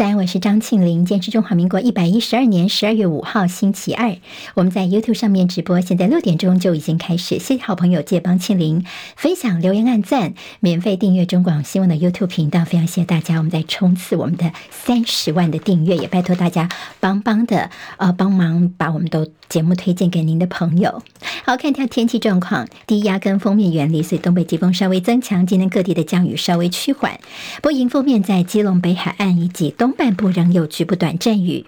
三，我是张庆玲。今天是中华民国一百一十二年十二月五号，星期二。我们在 YouTube 上面直播，现在六点钟就已经开始。谢谢好朋友借帮庆玲分享、留言、按赞，免费订阅中广新闻的 YouTube 频道。非常谢谢大家，我们在冲刺我们的三十万的订阅，也拜托大家帮帮的呃帮忙把我们都节目推荐给您的朋友。好，看一下天气状况，低压跟锋面原理，所以东北季风稍微增强。今天各地的降雨稍微趋缓，不过迎风面在基隆北海岸以及东半部仍有局部短阵雨。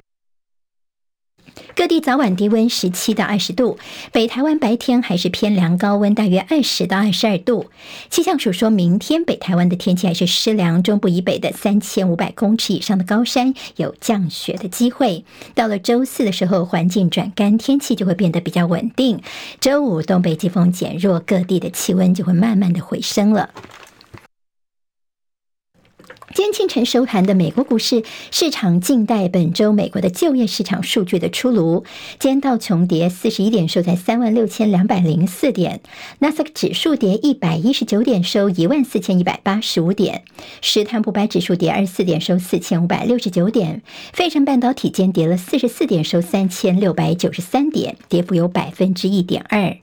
各地早晚低温十七到二十度，北台湾白天还是偏凉，高温大约二十到二十二度。气象署说明天北台湾的天气还是湿凉，中部以北的三千五百公尺以上的高山有降雪的机会。到了周四的时候，环境转干，天气就会变得比较稳定。周五东北季风减弱，各地的气温就会慢慢的回升了。今天清晨收盘的美国股市市场静待本周美国的就业市场数据的出炉。今天道琼跌四十一点，收在三万六千两百零四点；纳斯达克指数跌一百一十九点，收一万四千一百八十五点；史坦普白指数跌二十四点，收四千五百六十九点；费城半导体间跌了四十四点，收三千六百九十三点，跌幅有百分之一点二。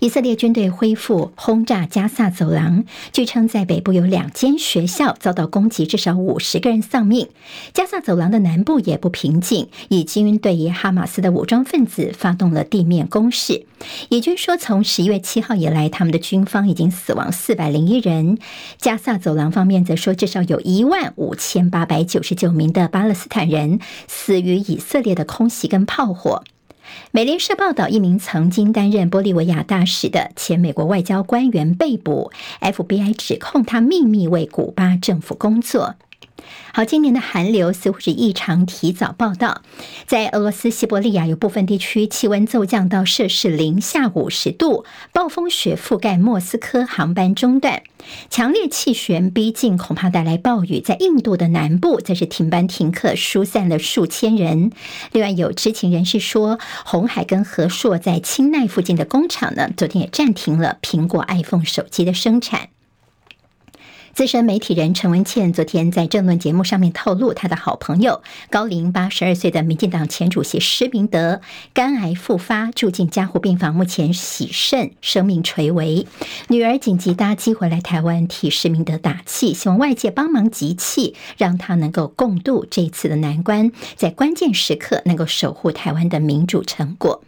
以色列军队恢复轰炸加萨走廊，据称在北部有两间学校遭到攻击，至少五十个人丧命。加萨走廊的南部也不平静，以军对于哈马斯的武装分子发动了地面攻势。以军说，从十一月七号以来，他们的军方已经死亡四百零一人。加萨走廊方面则说，至少有一万五千八百九十九名的巴勒斯坦人死于以色列的空袭跟炮火。美联社报道，一名曾经担任玻利维亚大使的前美国外交官员被捕，FBI 指控他秘密为古巴政府工作。好，今年的寒流似乎是异常提早报道。在俄罗斯西伯利亚有部分地区气温骤降到摄氏零下五十度，暴风雪覆盖莫斯科，航班中断。强烈气旋逼近，恐怕带来暴雨。在印度的南部，则是停班停课，疏散了数千人。另外，有知情人士说，红海跟和硕在清奈附近的工厂呢，昨天也暂停了苹果 iPhone 手机的生产。资深媒体人陈文茜昨天在政论节目上面透露，他的好朋友高龄八十二岁的民进党前主席施明德肝癌复发，住进加护病房，目前洗肾，生命垂危。女儿紧急搭机回来台湾替施明德打气，希望外界帮忙集气，让他能够共度这次的难关，在关键时刻能够守护台湾的民主成果。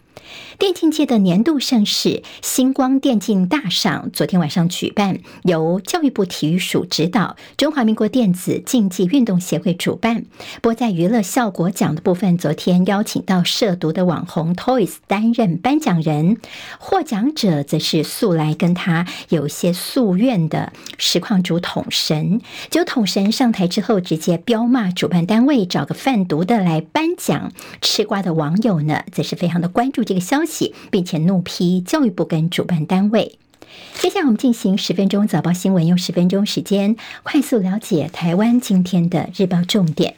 电竞界的年度盛事——星光电竞大赏，昨天晚上举办，由教育部体育署指导，中华民国电子竞技运动协会主办。播在娱乐效果奖的部分，昨天邀请到涉毒的网红 Toys 担任颁奖人，获奖者则是素来跟他有些夙愿的实况主统神。就统神上台之后，直接彪骂主办单位，找个贩毒的来颁奖。吃瓜的网友呢，则是非常的关注这个消息，并且怒批教育部跟主办单位。接下来我们进行十分钟早报新闻，用十分钟时间快速了解台湾今天的日报重点。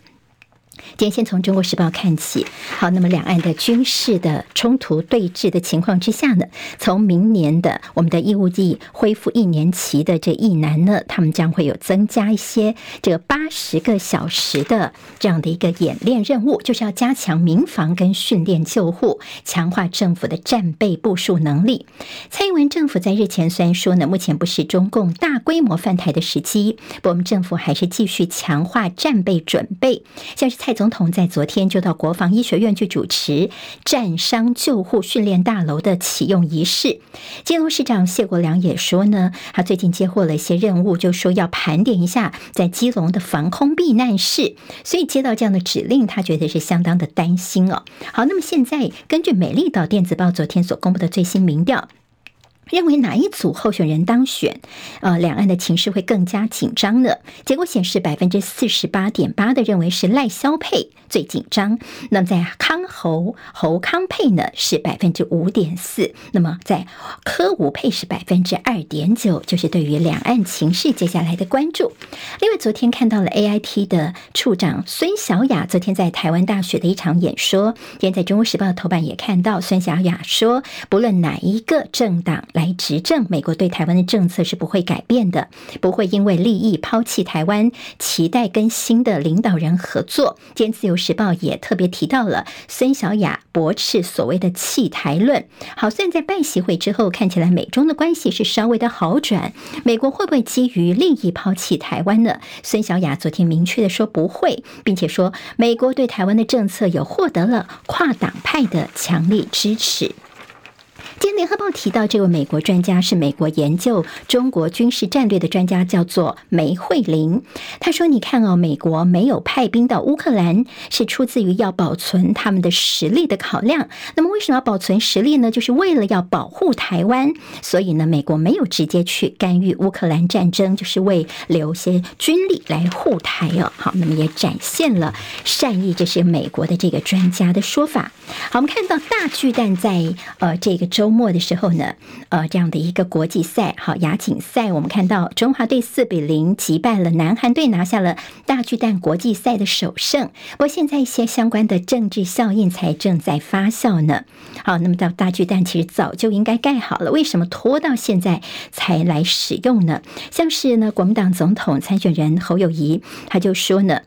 今天先从《中国时报》看起。好，那么两岸的军事的冲突对峙的情况之下呢，从明年的我们的义务役恢复一年期的这一男呢，他们将会有增加一些这个八十个小时的这样的一个演练任务，就是要加强民防跟训练救护，强化政府的战备部署能力。蔡英文政府在日前虽然说呢，目前不是中共大规模犯台的时机，我们政府还是继续强化战备准备，像是蔡。蔡总统在昨天就到国防医学院去主持战伤救护训练大楼的启用仪式。基隆市长谢国良也说呢，他最近接获了一些任务，就说要盘点一下在基隆的防空避难室，所以接到这样的指令，他觉得是相当的担心哦。好，那么现在根据美丽岛电子报昨天所公布的最新民调。认为哪一组候选人当选，呃，两岸的情势会更加紧张呢？结果显示，百分之四十八点八的认为是赖萧配最紧张。那么在康侯侯康配呢是百分之五点四，那么在柯吴配是百分之二点九，就是对于两岸情势接下来的关注。另外，昨天看到了 AIT 的处长孙小雅，昨天在台湾大学的一场演说，今天在中国时报的头版也看到孙小雅说，不论哪一个政党来执政，美国对台湾的政策是不会改变的，不会因为利益抛弃台湾，期待跟新的领导人合作。今天自由时报也特别提到了孙小雅驳斥所谓的弃台论。好，虽然在拜习会之后，看起来美中的关系是稍微的好转，美国会不会基于利益抛弃台湾呢？孙小雅昨天明确的说不会，并且说美国对台湾的政策也获得了跨党派的强力支持。今天联合报提到这位美国专家是美国研究中国军事战略的专家，叫做梅惠玲。他说：“你看哦，美国没有派兵到乌克兰，是出自于要保存他们的实力的考量。那么，为什么要保存实力呢？就是为了要保护台湾。所以呢，美国没有直接去干预乌克兰战争，就是为留些军力来护台哦。好，那么也展现了善意，这是美国的这个专家的说法。好，我们看到大巨蛋在呃这个周。”末的时候呢，呃，这样的一个国际赛，好，亚锦赛，我们看到中华队四比零击败了南韩队，拿下了大巨蛋国际赛的首胜。不过现在一些相关的政治效应才正在发酵呢。好，那么到大巨蛋其实早就应该盖好了，为什么拖到现在才来使用呢？像是呢，国民党总统参选人侯友谊他就说呢。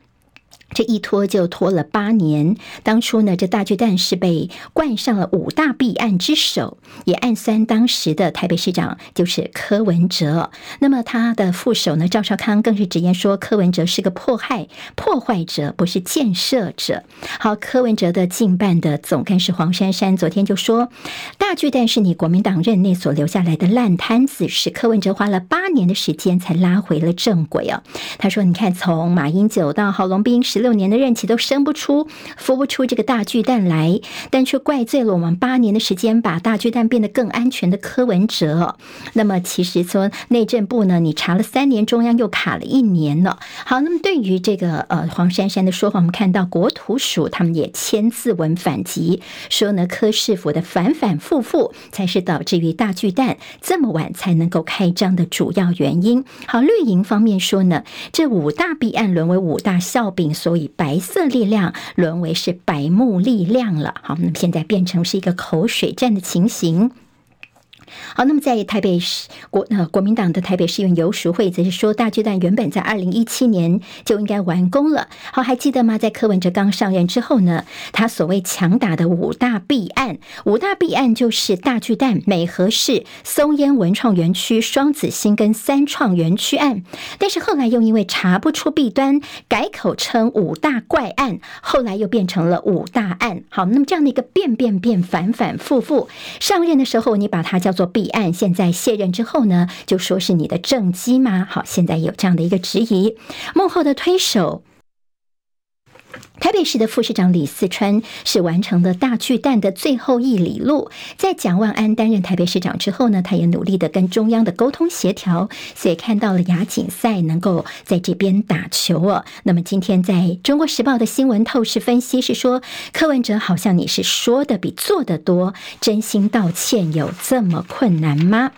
这一拖就拖了八年。当初呢，这大巨蛋是被冠上了五大弊案之首，也暗算当时的台北市长就是柯文哲。那么他的副手呢，赵少康更是直言说，柯文哲是个迫害破坏者，不是建设者。好，柯文哲的近办的总干事黄珊珊昨天就说，大巨蛋是你国民党任内所留下来的烂摊子，是柯文哲花了八年的时间才拉回了正轨啊。他说，你看从马英九到郝龙斌十。六年的任期都生不出、孵不出这个大巨蛋来，但却怪罪了我们八年的时间把大巨蛋变得更安全的柯文哲。那么，其实说内政部呢，你查了三年，中央又卡了一年了。好，那么对于这个呃黄珊珊的说法，我们看到国土署他们也签字文反击，说呢柯市府的反反复复才是导致于大巨蛋这么晚才能够开张的主要原因。好，绿营方面说呢，这五大弊案沦为五大笑柄所。以白色力量沦为是白目力量了，好，那么现在变成是一个口水战的情形。好，那么在台北市国呃国民党的台北市议员游淑慧则是说，大巨蛋原本在二零一七年就应该完工了。好，还记得吗？在柯文哲刚上任之后呢，他所谓强打的五大弊案，五大弊案就是大巨蛋、美和市、松烟文创园区、双子星跟三创园区案。但是后来又因为查不出弊端，改口称五大怪案，后来又变成了五大案。好，那么这样的一个变变变、反反复复，上任的时候你把它叫做做弊。案现在卸任之后呢，就说是你的政绩吗？好，现在有这样的一个质疑，幕后的推手。台北市的副市长李四川是完成了大巨蛋的最后一里路。在蒋万安担任台北市长之后呢，他也努力的跟中央的沟通协调，所以看到了亚锦赛能够在这边打球哦。那么今天在中国时报的新闻透视分析是说，柯文哲好像你是说的比做的多，真心道歉有这么困难吗？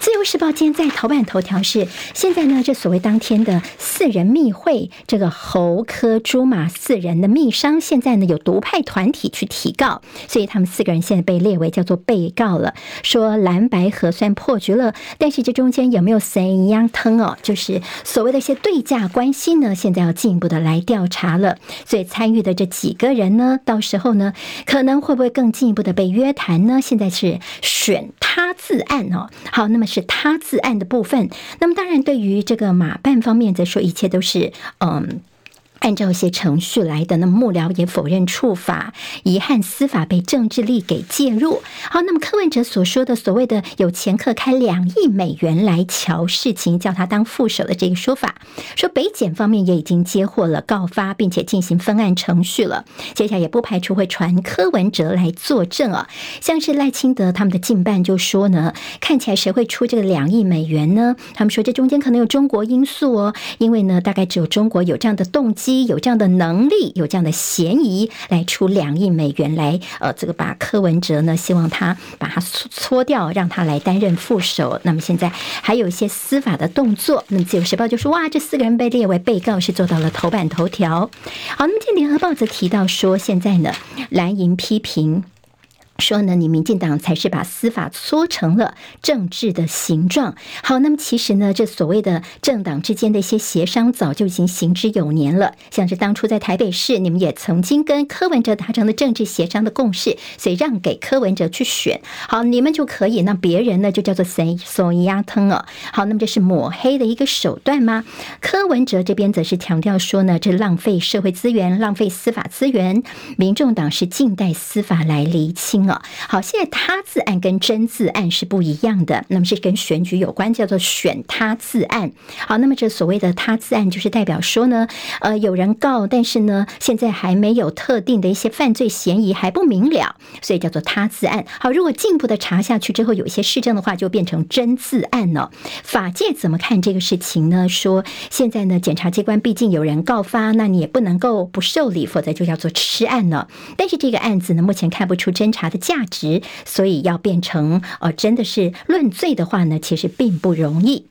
自由时报今天在头版头条是现在呢，这所谓当天的四人密会，这个侯科朱马四人。的密商现在呢，有独派团体去提告，所以他们四个人现在被列为叫做被告了。说蓝白合算破局了，但是这中间有没有谁一样疼哦？就是所谓的一些对价关系呢，现在要进一步的来调查了。所以参与的这几个人呢，到时候呢，可能会不会更进一步的被约谈呢？现在是选他自案哦。好，那么是他自案的部分。那么当然，对于这个马办方面，则说一切都是嗯。按照一些程序来的，那么幕僚也否认处罚，遗憾司法被政治力给介入。好，那么柯文哲所说的所谓的有前客开两亿美元来瞧事情，叫他当副手的这个说法，说北检方面也已经接获了告发，并且进行分案程序了。接下来也不排除会传柯文哲来作证啊。像是赖清德他们的近办就说呢，看起来谁会出这个两亿美元呢？他们说这中间可能有中国因素哦，因为呢，大概只有中国有这样的动机。有这样的能力，有这样的嫌疑，来出两亿美元来，呃，这个把柯文哲呢，希望他把他搓搓掉，让他来担任副手。那么现在还有一些司法的动作。那么自由时报就说，哇，这四个人被列为被告，是做到了头版头条。好，那么这联合报则提到说，现在呢，蓝营批评。说呢，你民进党才是把司法搓成了政治的形状。好，那么其实呢，这所谓的政党之间的一些协商，早就已经行之有年了。像是当初在台北市，你们也曾经跟柯文哲达成了政治协商的共识，所以让给柯文哲去选。好，你们就可以，那别人呢就叫做谁所以压疼了。好，那么这是抹黑的一个手段吗？柯文哲这边则是强调说呢，这浪费社会资源，浪费司法资源。民众党是静待司法来厘清。好，现在他字案跟真字案是不一样的，那么是跟选举有关，叫做选他字案。好，那么这所谓的他字案，就是代表说呢，呃，有人告，但是呢，现在还没有特定的一些犯罪嫌疑还不明了，所以叫做他字案。好，如果进一步的查下去之后有一些事证的话，就变成真字案了。法界怎么看这个事情呢？说现在呢，检察机关毕竟有人告发，那你也不能够不受理，否则就叫做吃案了。但是这个案子呢，目前看不出侦查的价值，所以要变成呃，真的是论罪的话呢，其实并不容易。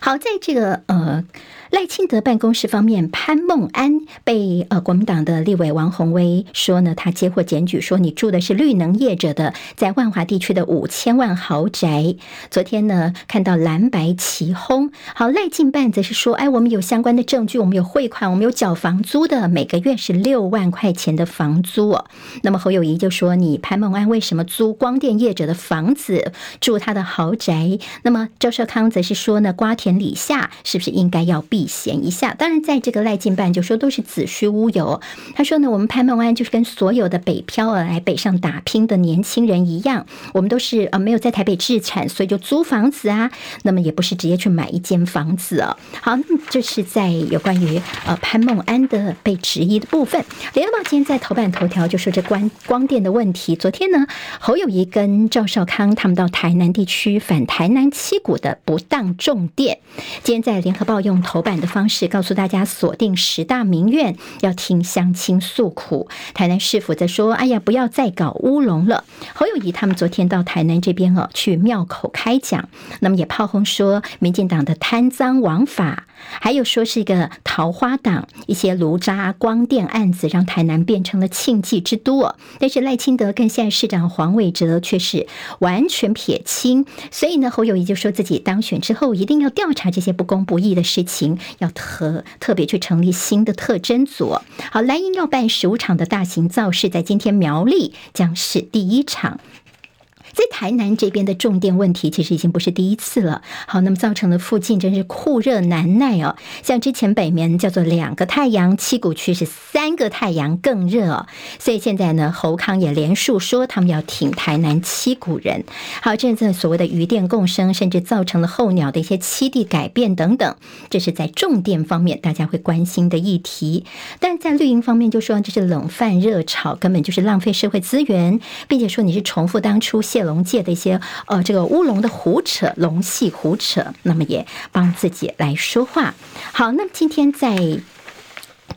好，在这个呃。赖清德办公室方面，潘孟安被呃国民党的立委王鸿薇说呢，他接获检举说你住的是绿能业者的在万华地区的五千万豪宅。昨天呢，看到蓝白齐轰。好，赖进办则是说，哎，我们有相关的证据，我们有汇款，我们有缴房租的，每个月是六万块钱的房租。那么侯友谊就说，你潘孟安为什么租光电业者的房子住他的豪宅？那么赵少康则是说呢，瓜田李下是不是应该要避？避嫌一下，当然，在这个赖进办就说都是子虚乌有。他说呢，我们潘孟安就是跟所有的北漂而来北上打拼的年轻人一样，我们都是呃没有在台北置产，所以就租房子啊。那么也不是直接去买一间房子哦。好，这是在有关于呃潘孟安的被质疑的部分。联合报今天在头版头条就说这关光电的问题。昨天呢，侯友宜跟赵少康他们到台南地区反台南七股的不当重电。今天在联合报用头。版的方式告诉大家，锁定十大民怨，要听乡亲诉苦。台南市府在说：“哎呀，不要再搞乌龙了。”侯友谊他们昨天到台南这边哦，去庙口开讲，那么也炮轰说民进党的贪赃枉法。还有说是一个桃花党，一些炉渣光电案子让台南变成了庆忌之都。但是赖清德跟现在市长黄伟哲却是完全撇清，所以呢，侯友谊就说自己当选之后一定要调查这些不公不义的事情，要特特别去成立新的特侦组。好，蓝营要办十五场的大型造势，在今天苗栗将是第一场。在台南这边的重电问题，其实已经不是第一次了。好，那么造成了附近真是酷热难耐哦。像之前北面叫做两个太阳，七股区是三个太阳更热哦。所以现在呢，侯康也连述说他们要挺台南七股人。好，这在所谓的渔电共生，甚至造成了候鸟的一些栖地改变等等，这是在重电方面大家会关心的议题。但在绿营方面就说这是冷饭热炒，根本就是浪费社会资源，并且说你是重复当初谢龙界的一些呃，这个乌龙的胡扯，龙戏胡扯，那么也帮自己来说话。好，那么今天在。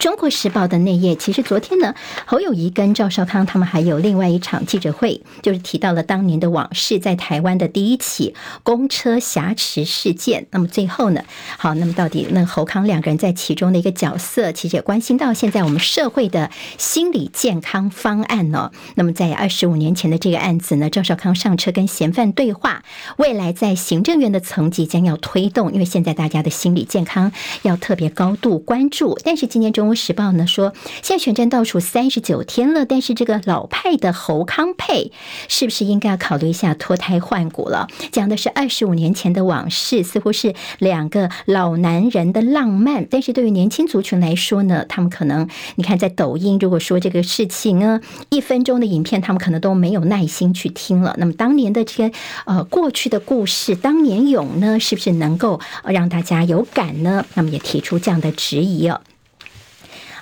中国时报的内页，其实昨天呢，侯友谊跟赵少康他们还有另外一场记者会，就是提到了当年的往事，在台湾的第一起公车挟持事件。那么最后呢，好，那么到底那侯康两个人在其中的一个角色，其实也关心到现在我们社会的心理健康方案呢。那么在二十五年前的这个案子呢，赵少康上车跟嫌犯对话，未来在行政院的层级将要推动，因为现在大家的心理健康要特别高度关注。但是今年中。时报呢说，现在选战倒数三十九天了，但是这个老派的侯康佩是不是应该要考虑一下脱胎换骨了？讲的是二十五年前的往事，似乎是两个老男人的浪漫，但是对于年轻族群来说呢，他们可能你看在抖音，如果说这个事情呢，一分钟的影片，他们可能都没有耐心去听了。那么当年的这些呃过去的故事，当年勇呢，是不是能够让大家有感呢？那么也提出这样的质疑哦。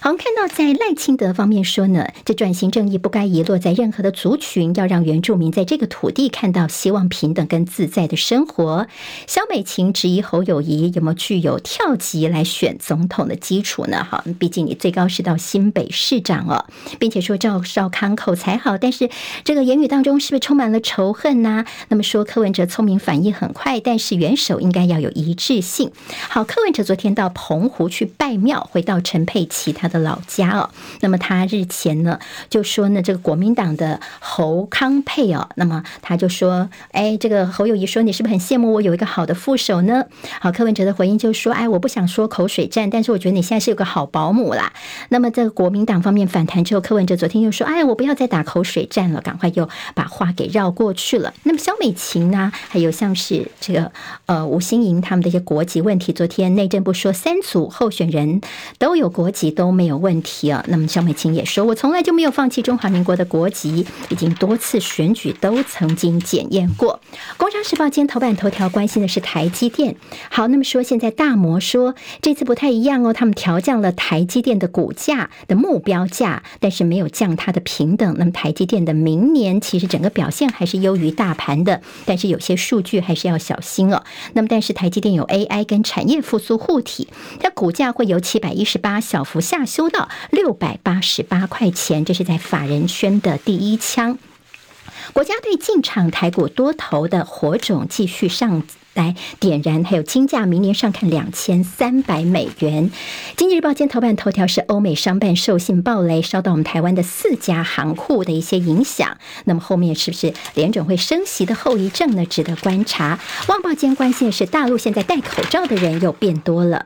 好，看到在赖清德方面说呢，这转型正义不该遗落在任何的族群，要让原住民在这个土地看到希望、平等跟自在的生活。萧美琴质疑侯友谊有没有具有跳级来选总统的基础呢？哈，毕竟你最高是到新北市长哦，并且说赵少康口才好，但是这个言语当中是不是充满了仇恨呢？那么说柯文哲聪明反应很快，但是元首应该要有一致性。好，柯文哲昨天到澎湖去拜庙，回到陈佩琪他的老家哦。那么他日前呢就说呢，这个国民党的侯康沛哦，那么他就说，哎，这个侯友谊说，你是不是很羡慕我有一个好的副手呢？好，柯文哲的回应就说，哎，我不想说口水战，但是我觉得你现在是有个好保姆啦。那么这个国民党方面反弹之后，柯文哲昨天又说，哎，我不要再打口水战了，赶快又把话给绕过去了。那么萧美琴呢，还有像是这个呃吴欣盈他们的一些国籍问题，昨天内政部说三组候选人都有国籍都没有问题啊。那么肖美琴也说，我从来就没有放弃中华民国的国籍，已经多次选举都曾经检验过。工商时报今天头版头条关心的是台积电。好，那么说现在大摩说这次不太一样哦，他们调降了台积电的股价的目标价，但是没有降它的平等。那么台积电的明年其实整个表现还是优于大盘的，但是有些数据还是要小心哦。那么但是台积电有 AI 跟产业复苏护体，它股价会由七百一十八小幅下修到六百八十八块钱，这是在法人圈的第一枪。国家队进场台股多头的火种继续上来点燃，还有金价明年上看两千三百美元。经济日报今头版头条是欧美商办授信暴雷，烧到我们台湾的四家行库的一些影响。那么后面是不是联准会升息的后遗症呢？值得观察。旺报间关心的是大陆现在戴口罩的人又变多了。